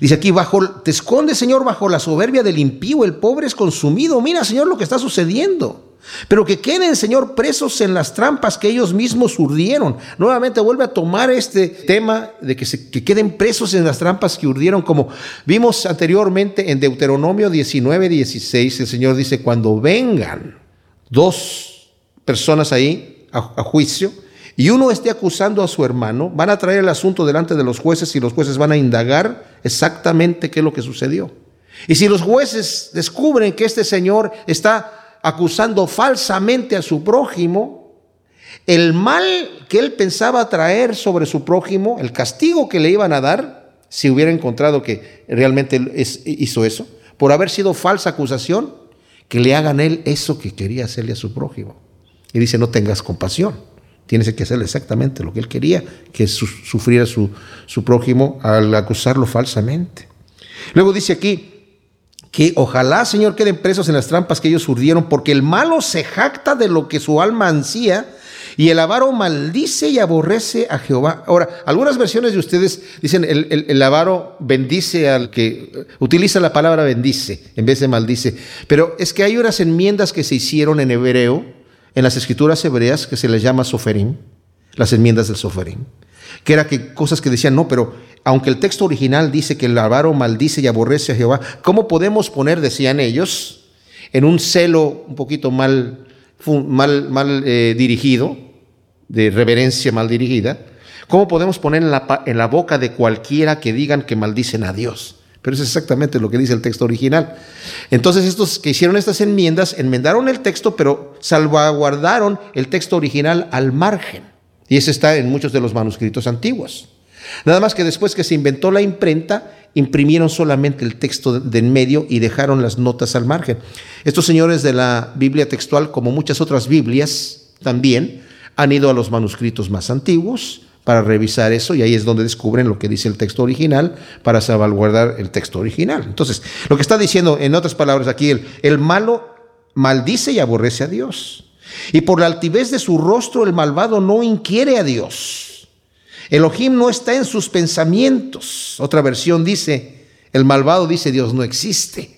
Dice aquí, bajo, te esconde, Señor, bajo la soberbia del impío, el pobre es consumido. Mira, Señor, lo que está sucediendo. Pero que queden, Señor, presos en las trampas que ellos mismos urdieron. Nuevamente vuelve a tomar este tema de que, se, que queden presos en las trampas que urdieron, como vimos anteriormente en Deuteronomio 19, 16. El Señor dice, cuando vengan dos personas ahí a, a juicio, y uno esté acusando a su hermano, van a traer el asunto delante de los jueces y los jueces van a indagar exactamente qué es lo que sucedió. Y si los jueces descubren que este señor está acusando falsamente a su prójimo, el mal que él pensaba traer sobre su prójimo, el castigo que le iban a dar, si hubiera encontrado que realmente hizo eso, por haber sido falsa acusación, que le hagan él eso que quería hacerle a su prójimo. Y dice, no tengas compasión. Tienes que hacerle exactamente lo que él quería, que sufriera su, su prójimo al acusarlo falsamente. Luego dice aquí que ojalá, Señor, queden presos en las trampas que ellos urdieron, porque el malo se jacta de lo que su alma ansía y el avaro maldice y aborrece a Jehová. Ahora, algunas versiones de ustedes dicen el, el, avaro bendice al que utiliza la palabra bendice en vez de maldice. Pero es que hay unas enmiendas que se hicieron en hebreo en las escrituras hebreas que se les llama soferín, las enmiendas del soferín, que era que cosas que decían, no, pero aunque el texto original dice que el avaro maldice y aborrece a Jehová, ¿cómo podemos poner, decían ellos, en un celo un poquito mal, mal, mal eh, dirigido, de reverencia mal dirigida, ¿cómo podemos poner en la, en la boca de cualquiera que digan que maldicen a Dios? Pero es exactamente lo que dice el texto original. Entonces estos que hicieron estas enmiendas enmendaron el texto, pero salvaguardaron el texto original al margen. Y ese está en muchos de los manuscritos antiguos. Nada más que después que se inventó la imprenta, imprimieron solamente el texto de en medio y dejaron las notas al margen. Estos señores de la Biblia textual, como muchas otras Biblias también, han ido a los manuscritos más antiguos para revisar eso y ahí es donde descubren lo que dice el texto original para salvaguardar el texto original. Entonces, lo que está diciendo, en otras palabras aquí, el, malo maldice y aborrece a Dios. Y por la altivez de su rostro el malvado no inquiere a Dios. Elohim no está en sus pensamientos. Otra versión dice, el malvado dice Dios no existe.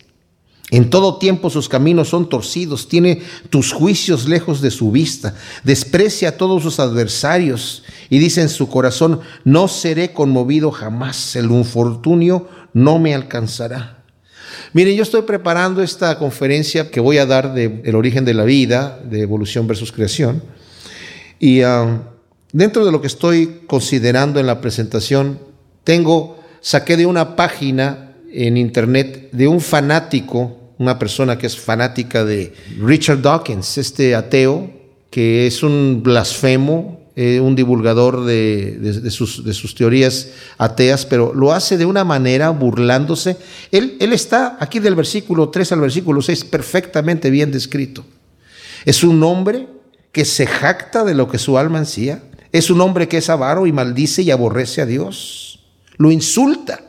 En todo tiempo sus caminos son torcidos, tiene tus juicios lejos de su vista, desprecia a todos sus adversarios y dice en su corazón, no seré conmovido jamás, el infortunio no me alcanzará. Miren, yo estoy preparando esta conferencia que voy a dar de el origen de la vida, de evolución versus creación, y dentro de lo que estoy considerando en la presentación, tengo, saqué de una página en internet de un fanático, una persona que es fanática de Richard Dawkins, este ateo, que es un blasfemo, eh, un divulgador de, sus, teorías ateas, pero lo hace de una manera burlándose. Él, él está aquí del versículo 3 al versículo 6 perfectamente bien descrito. Es un hombre que se jacta de lo que su alma ansía. Es un hombre que es avaro y maldice y aborrece a Dios. Lo insulta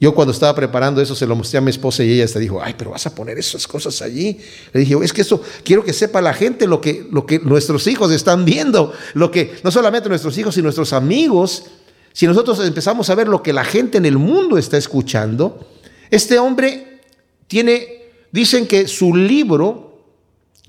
Yo cuando estaba preparando eso se lo mostré a mi esposa y ella hasta dijo, ay, pero vas a poner esas cosas allí. Le dije, es que eso quiero que sepa la gente lo que, lo que nuestros hijos están viendo, lo que no solamente nuestros hijos y nuestros amigos, si nosotros empezamos a ver lo que la gente en el mundo está escuchando, este hombre tiene, dicen que su libro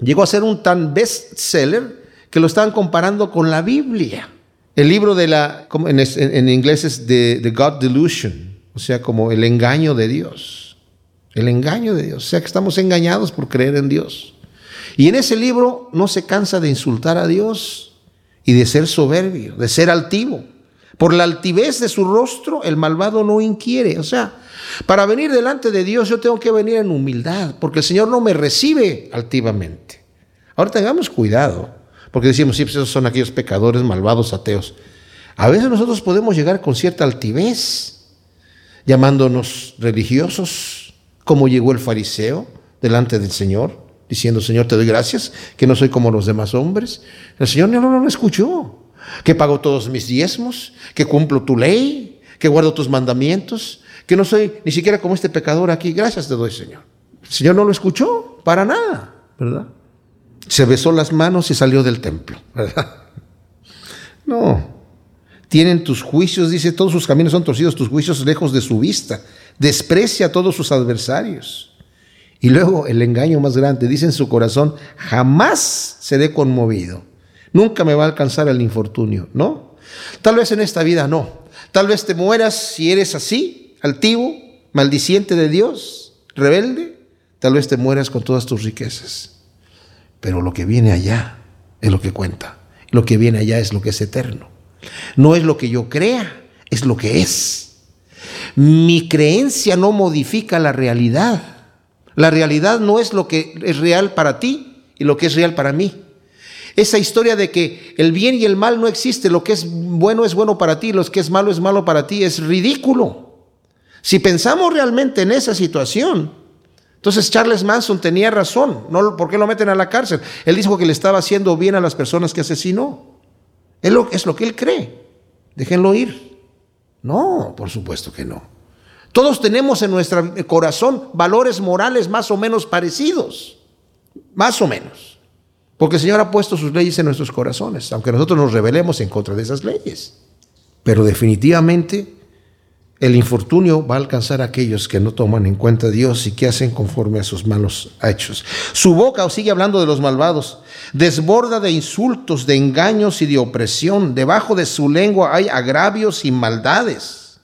llegó a ser un tan bestseller que lo estaban comparando con la Biblia. El libro de la, en, inglés es The God Delusion o sea, como el engaño de Dios. El engaño de Dios. O sea, que estamos engañados por creer en Dios. Y en ese libro no se cansa de insultar a Dios y de ser soberbio, de ser altivo. Por la altivez de su rostro, el malvado no inquiere. O sea, para venir delante de Dios yo tengo que venir en humildad, porque el Señor no me recibe altivamente. Ahora tengamos cuidado, porque decimos, sí, pues esos son aquellos pecadores malvados, ateos. A veces nosotros podemos llegar con cierta altivez llamándonos religiosos, como llegó el fariseo delante del Señor, diciendo, Señor, te doy gracias, que no soy como los demás hombres. El Señor no, no lo escuchó, que pago todos mis diezmos, que cumplo tu ley, que guardo tus mandamientos, que no soy ni siquiera como este pecador aquí. Gracias te doy, Señor. El Señor no lo escuchó para nada, ¿verdad? Se besó las manos y salió del templo, ¿verdad? (laughs) No, tienen tus juicios, dice, todos sus caminos son torcidos, tus juicios lejos de su vista. Desprecia a todos sus adversarios. Y luego el engaño más grande, dice en su corazón, jamás seré conmovido. Nunca me va a alcanzar el infortunio, ¿no? Tal vez en esta vida no. Tal vez te mueras si eres así, altivo, maldiciente de Dios, rebelde. Tal vez te mueras con todas tus riquezas. Pero lo que viene allá es lo que cuenta. Lo que viene allá es lo que es eterno. No es lo que yo crea, es lo que es. Mi creencia no modifica la realidad. La realidad no es lo que es real para ti y lo que es real para mí. Esa historia de que el bien y el mal no existe, lo que es bueno es bueno para ti, lo que es malo es malo para ti, es ridículo. Si pensamos realmente en esa situación, entonces Charles Manson tenía razón. No, ¿Por qué lo meten a la cárcel? Él dijo que le estaba haciendo bien a las personas que asesinó. Es lo, es lo que él cree. Déjenlo ir. No, por supuesto que no. Todos tenemos en nuestro corazón valores morales más o menos parecidos. Más o menos. Porque el Señor ha puesto sus leyes en nuestros corazones, aunque nosotros nos rebelemos en contra de esas leyes. Pero definitivamente el infortunio va a alcanzar a aquellos que no toman en cuenta a Dios y que hacen conforme a sus malos hechos. Su boca, sigue hablando de los malvados, desborda de insultos, de engaños y de opresión. Debajo de su lengua hay agravios y maldades.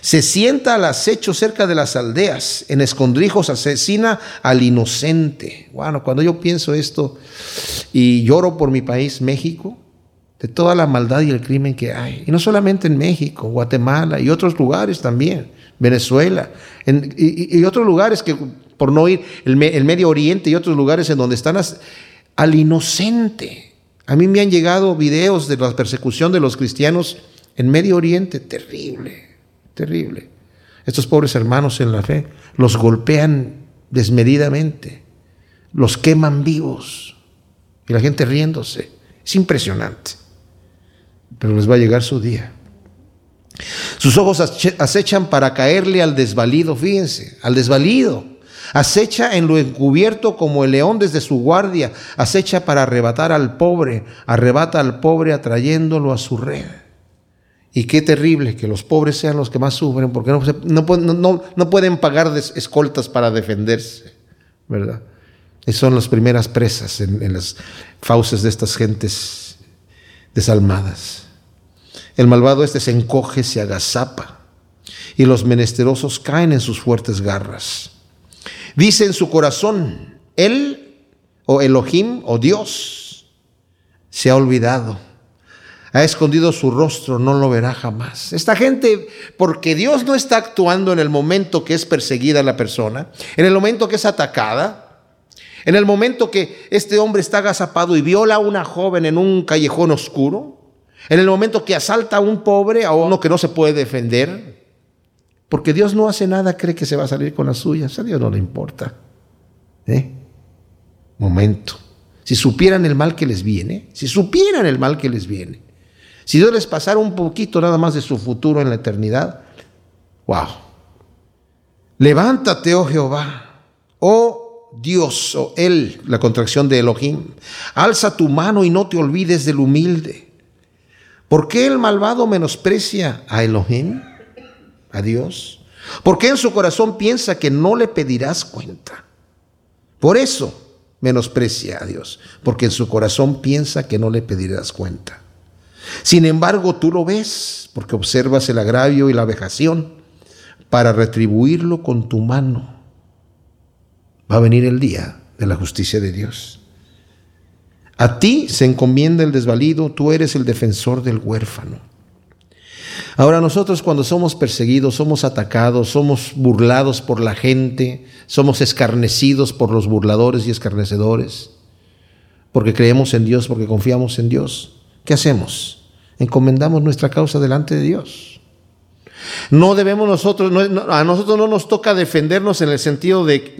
Se sienta al acecho cerca de las aldeas, en escondrijos asesina al inocente. Bueno, cuando yo pienso esto y lloro por mi país, México, de toda la maldad y el crimen que hay. Y no solamente en México, Guatemala y otros lugares también, Venezuela y, otros lugares que, por no ir, el, Medio Oriente y otros lugares en donde están al inocente. A mí me han llegado videos de la persecución de los cristianos en Medio Oriente, terrible, terrible. Estos pobres hermanos en la fe los golpean desmedidamente, los queman vivos y la gente riéndose. Es impresionante pero les va a llegar su día. Sus ojos acechan para caerle al desvalido, fíjense, al desvalido. Acecha en lo encubierto como el león desde su guardia. Acecha para arrebatar al pobre. Arrebata al pobre atrayéndolo a su red. Y qué terrible que los pobres sean los que más sufren porque no, pueden pagar escoltas para defenderse, ¿verdad? Y son las primeras presas en las fauces de estas gentes desalmadas. El malvado este se encoge, se agazapa, y los menesterosos caen en sus fuertes garras. Dice en su corazón, Él, o Elohim, o Dios, se ha olvidado. Ha escondido su rostro, no lo verá jamás. Esta gente, porque Dios no está actuando en el momento que es perseguida la persona, en el momento que es atacada, en el momento que este hombre está agazapado y viola a una joven en un callejón oscuro, en el momento que asalta a un pobre, a uno que no se puede defender, porque Dios no hace nada, cree que se va a salir con las suyas. A Dios no le importa. ¿Eh? Momento. Si supieran el mal que les viene, si supieran el mal que les viene, si Dios les pasara un poquito nada más de su futuro en la eternidad, wow, Levántate, oh Jehová, oh Dios, oh Él, la contracción de Elohim. Alza tu mano y no te olvides del humilde. ¿Por qué el malvado menosprecia a Elohim, a Dios? ¿Por qué en su corazón piensa que no le pedirás cuenta? Por eso menosprecia a Dios, porque en su corazón piensa que no le pedirás cuenta. Sin embargo, tú lo ves, porque observas el agravio y la vejación para retribuirlo con tu mano. Va a venir el día de la justicia de Dios. A ti se encomienda el desvalido, tú eres el defensor del huérfano. Ahora nosotros cuando somos perseguidos, somos atacados, somos burlados por la gente, somos escarnecidos por los burladores y escarnecedores, porque creemos en Dios, porque confiamos en Dios. ¿Qué hacemos? Encomendamos nuestra causa delante de Dios. No debemos nosotros, a nosotros no nos toca defendernos en el sentido de,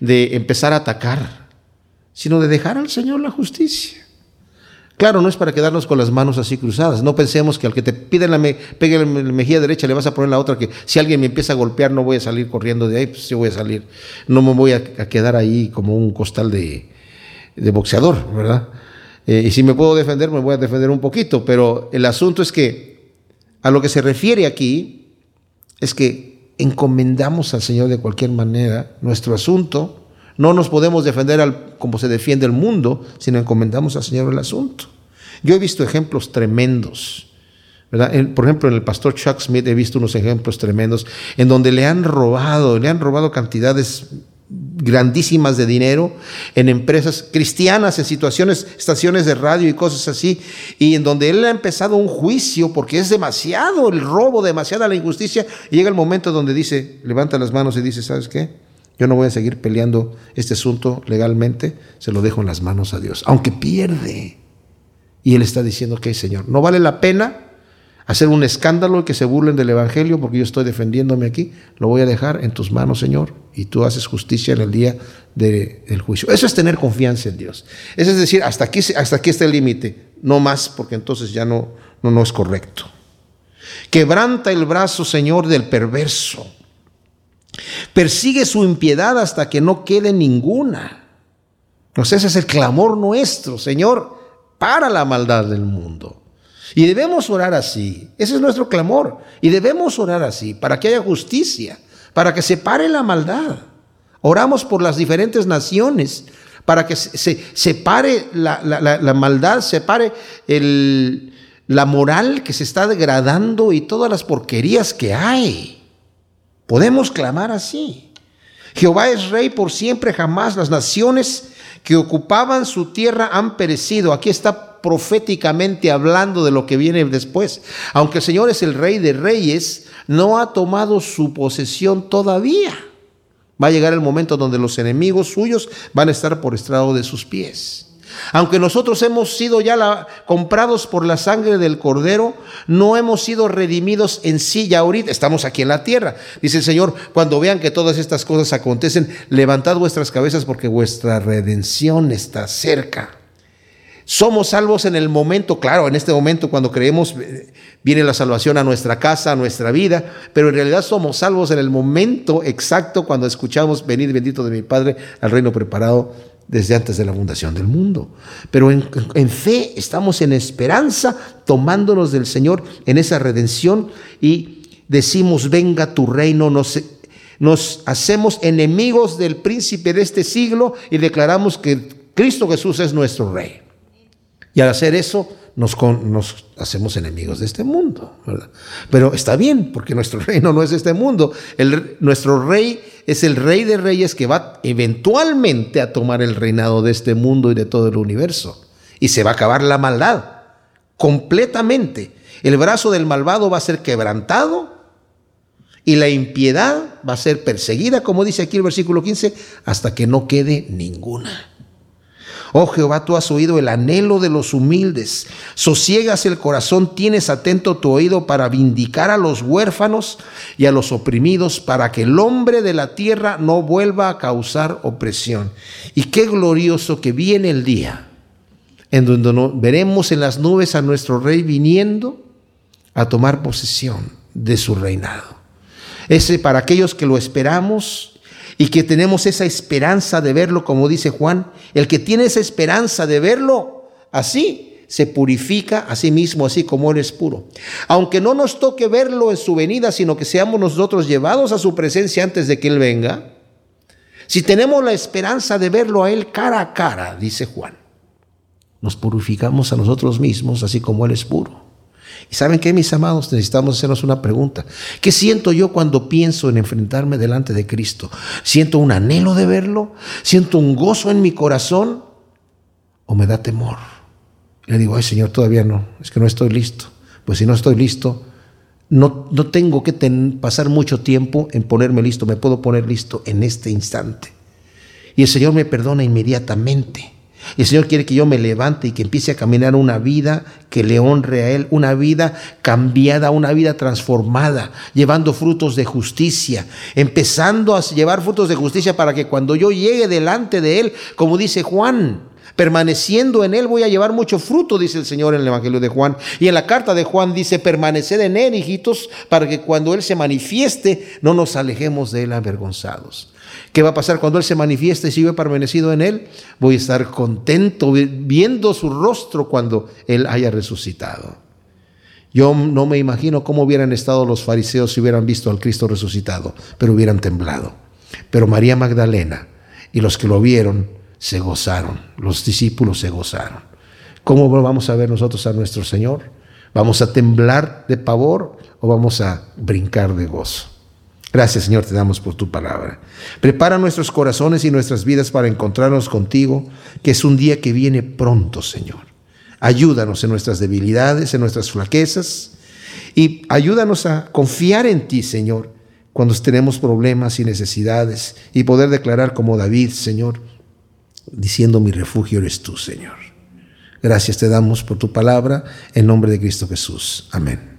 de empezar a atacar, sino de dejar al Señor la justicia. Claro, no es para quedarnos con las manos así cruzadas. No pensemos que al que te piden la me, pegue la mejilla derecha le vas a poner la otra, que si alguien me empieza a golpear no voy a salir corriendo de ahí, pues sí voy a salir. No me voy a, quedar ahí como un costal de, boxeador, ¿verdad? Eh, y si me puedo defender, me voy a defender un poquito, pero el asunto es que a lo que se refiere aquí es que encomendamos al Señor de cualquier manera nuestro asunto no nos podemos defender como se defiende el mundo, sino encomendamos al Señor el asunto. Yo he visto ejemplos tremendos. por ejemplo, en el pastor Chuck Smith he visto unos ejemplos tremendos en donde le han robado, le han robado cantidades grandísimas de dinero en empresas cristianas, en situaciones, estaciones de radio y cosas así, y en donde él ha empezado un juicio porque es demasiado el robo, demasiada la injusticia, y llega el momento donde dice, levanta las manos y dice, ¿sabes qué? Yo no voy a seguir peleando este asunto legalmente, se lo dejo en las manos a Dios, aunque pierde. Y Él está diciendo que, Señor, no vale la pena hacer un escándalo y que se burlen del Evangelio porque yo estoy defendiéndome aquí, lo voy a dejar en tus manos, Señor, y tú haces justicia en el día del juicio. Eso es tener confianza en Dios. Eso es decir, hasta aquí, hasta aquí está el límite, no más, porque entonces ya no, no, no es correcto. Quebranta el brazo, Señor, del perverso Persigue su impiedad hasta que no quede ninguna. Pues ese es el clamor nuestro, Señor, para la maldad del mundo. Y debemos orar así. Ese es nuestro clamor. Y debemos orar así, para que haya justicia, para que se pare la maldad. Oramos por las diferentes naciones, para que se, se pare la, maldad, se pare la moral que se está degradando y todas las porquerías que hay. Podemos clamar así. Jehová es rey por siempre, jamás. Las naciones que ocupaban su tierra han perecido. Aquí está proféticamente hablando de lo que viene después. Aunque el Señor es el rey de reyes, no ha tomado su posesión todavía. Va a llegar el momento donde los enemigos suyos van a estar por estrado de sus pies. Aunque nosotros hemos sido ya comprados por la sangre del cordero, no hemos sido redimidos en sí ya ahorita, estamos aquí en la tierra. Dice el Señor, cuando vean que todas estas cosas acontecen, levantad vuestras cabezas porque vuestra redención está cerca. Somos salvos en el momento, claro, en este momento cuando creemos eh, viene la salvación a nuestra casa, a nuestra vida, pero en realidad somos salvos en el momento exacto cuando escuchamos, venid bendito de mi Padre al reino preparado desde antes de la fundación del mundo. Pero en, fe estamos en esperanza, tomándonos del Señor en esa redención y decimos, venga tu reino, nos, hacemos enemigos del príncipe de este siglo y declaramos que Cristo Jesús es nuestro rey. Y al hacer eso, nos, nos, hacemos enemigos de este mundo. Pero está bien, porque nuestro (laughs) reino no es este mundo. El, nuestro rey es el rey de reyes que va eventualmente a tomar el reinado de este mundo y de todo el universo. Y se va a acabar la maldad completamente. El brazo del malvado va a ser quebrantado y la impiedad va a ser perseguida, como dice aquí el versículo 15, hasta que no quede ninguna. Oh Jehová, tú has oído el anhelo de los humildes. Sosiegas el corazón, tienes atento tu oído para vindicar a los huérfanos y a los oprimidos, para que el hombre de la tierra no vuelva a causar opresión. Y qué glorioso que viene el día en donde veremos en las nubes a nuestro rey viniendo a tomar posesión de su reinado. Ese para aquellos que lo esperamos y que tenemos esa esperanza de verlo, como dice Juan, el que tiene esa esperanza de verlo así, se purifica a sí mismo, así como Él es puro. Aunque no nos toque verlo en su venida, sino que seamos nosotros llevados a su presencia antes de que Él venga, si tenemos la esperanza de verlo a Él cara a cara, dice Juan, nos purificamos a nosotros mismos, así como Él es puro. ¿Y saben qué, mis amados? Necesitamos hacernos una pregunta. ¿Qué siento yo cuando pienso en enfrentarme delante de Cristo? ¿Siento un anhelo de verlo? ¿Siento un gozo en mi corazón? ¿O me da temor? le digo, ay Señor, todavía no, es que no estoy listo. Pues si no estoy listo, no, no tengo que pasar mucho tiempo en ponerme listo, me puedo poner listo en este instante. Y el Señor me perdona inmediatamente. Y el Señor quiere que yo me levante y que empiece a caminar una vida que le honre a Él, una vida cambiada, una vida transformada, llevando frutos de justicia, empezando a llevar frutos de justicia para que cuando yo llegue delante de Él, como dice Juan, Permaneciendo en Él voy a llevar mucho fruto, dice el Señor en el Evangelio de Juan. Y en la carta de Juan dice, permaneced en Él, hijitos, para que cuando Él se manifieste no nos alejemos de Él avergonzados. ¿Qué va a pasar cuando Él se manifieste si yo he permanecido en Él? Voy a estar contento viendo su rostro cuando Él haya resucitado. Yo no me imagino cómo hubieran estado los fariseos si hubieran visto al Cristo resucitado, pero hubieran temblado. Pero María Magdalena y los que lo vieron se gozaron, los discípulos se gozaron. ¿Cómo vamos a ver nosotros a nuestro Señor? ¿Vamos a temblar de pavor o vamos a brincar de gozo? Gracias Señor, te damos por tu palabra. Prepara nuestros corazones y nuestras vidas para encontrarnos contigo, que es un día que viene pronto, Señor. Ayúdanos en nuestras debilidades, en nuestras flaquezas, y ayúdanos a confiar en ti, Señor, cuando tenemos problemas y necesidades, y poder declarar como David, Señor, diciendo mi refugio eres tú, Señor. Gracias te damos por tu palabra, en nombre de Cristo Jesús. Amén.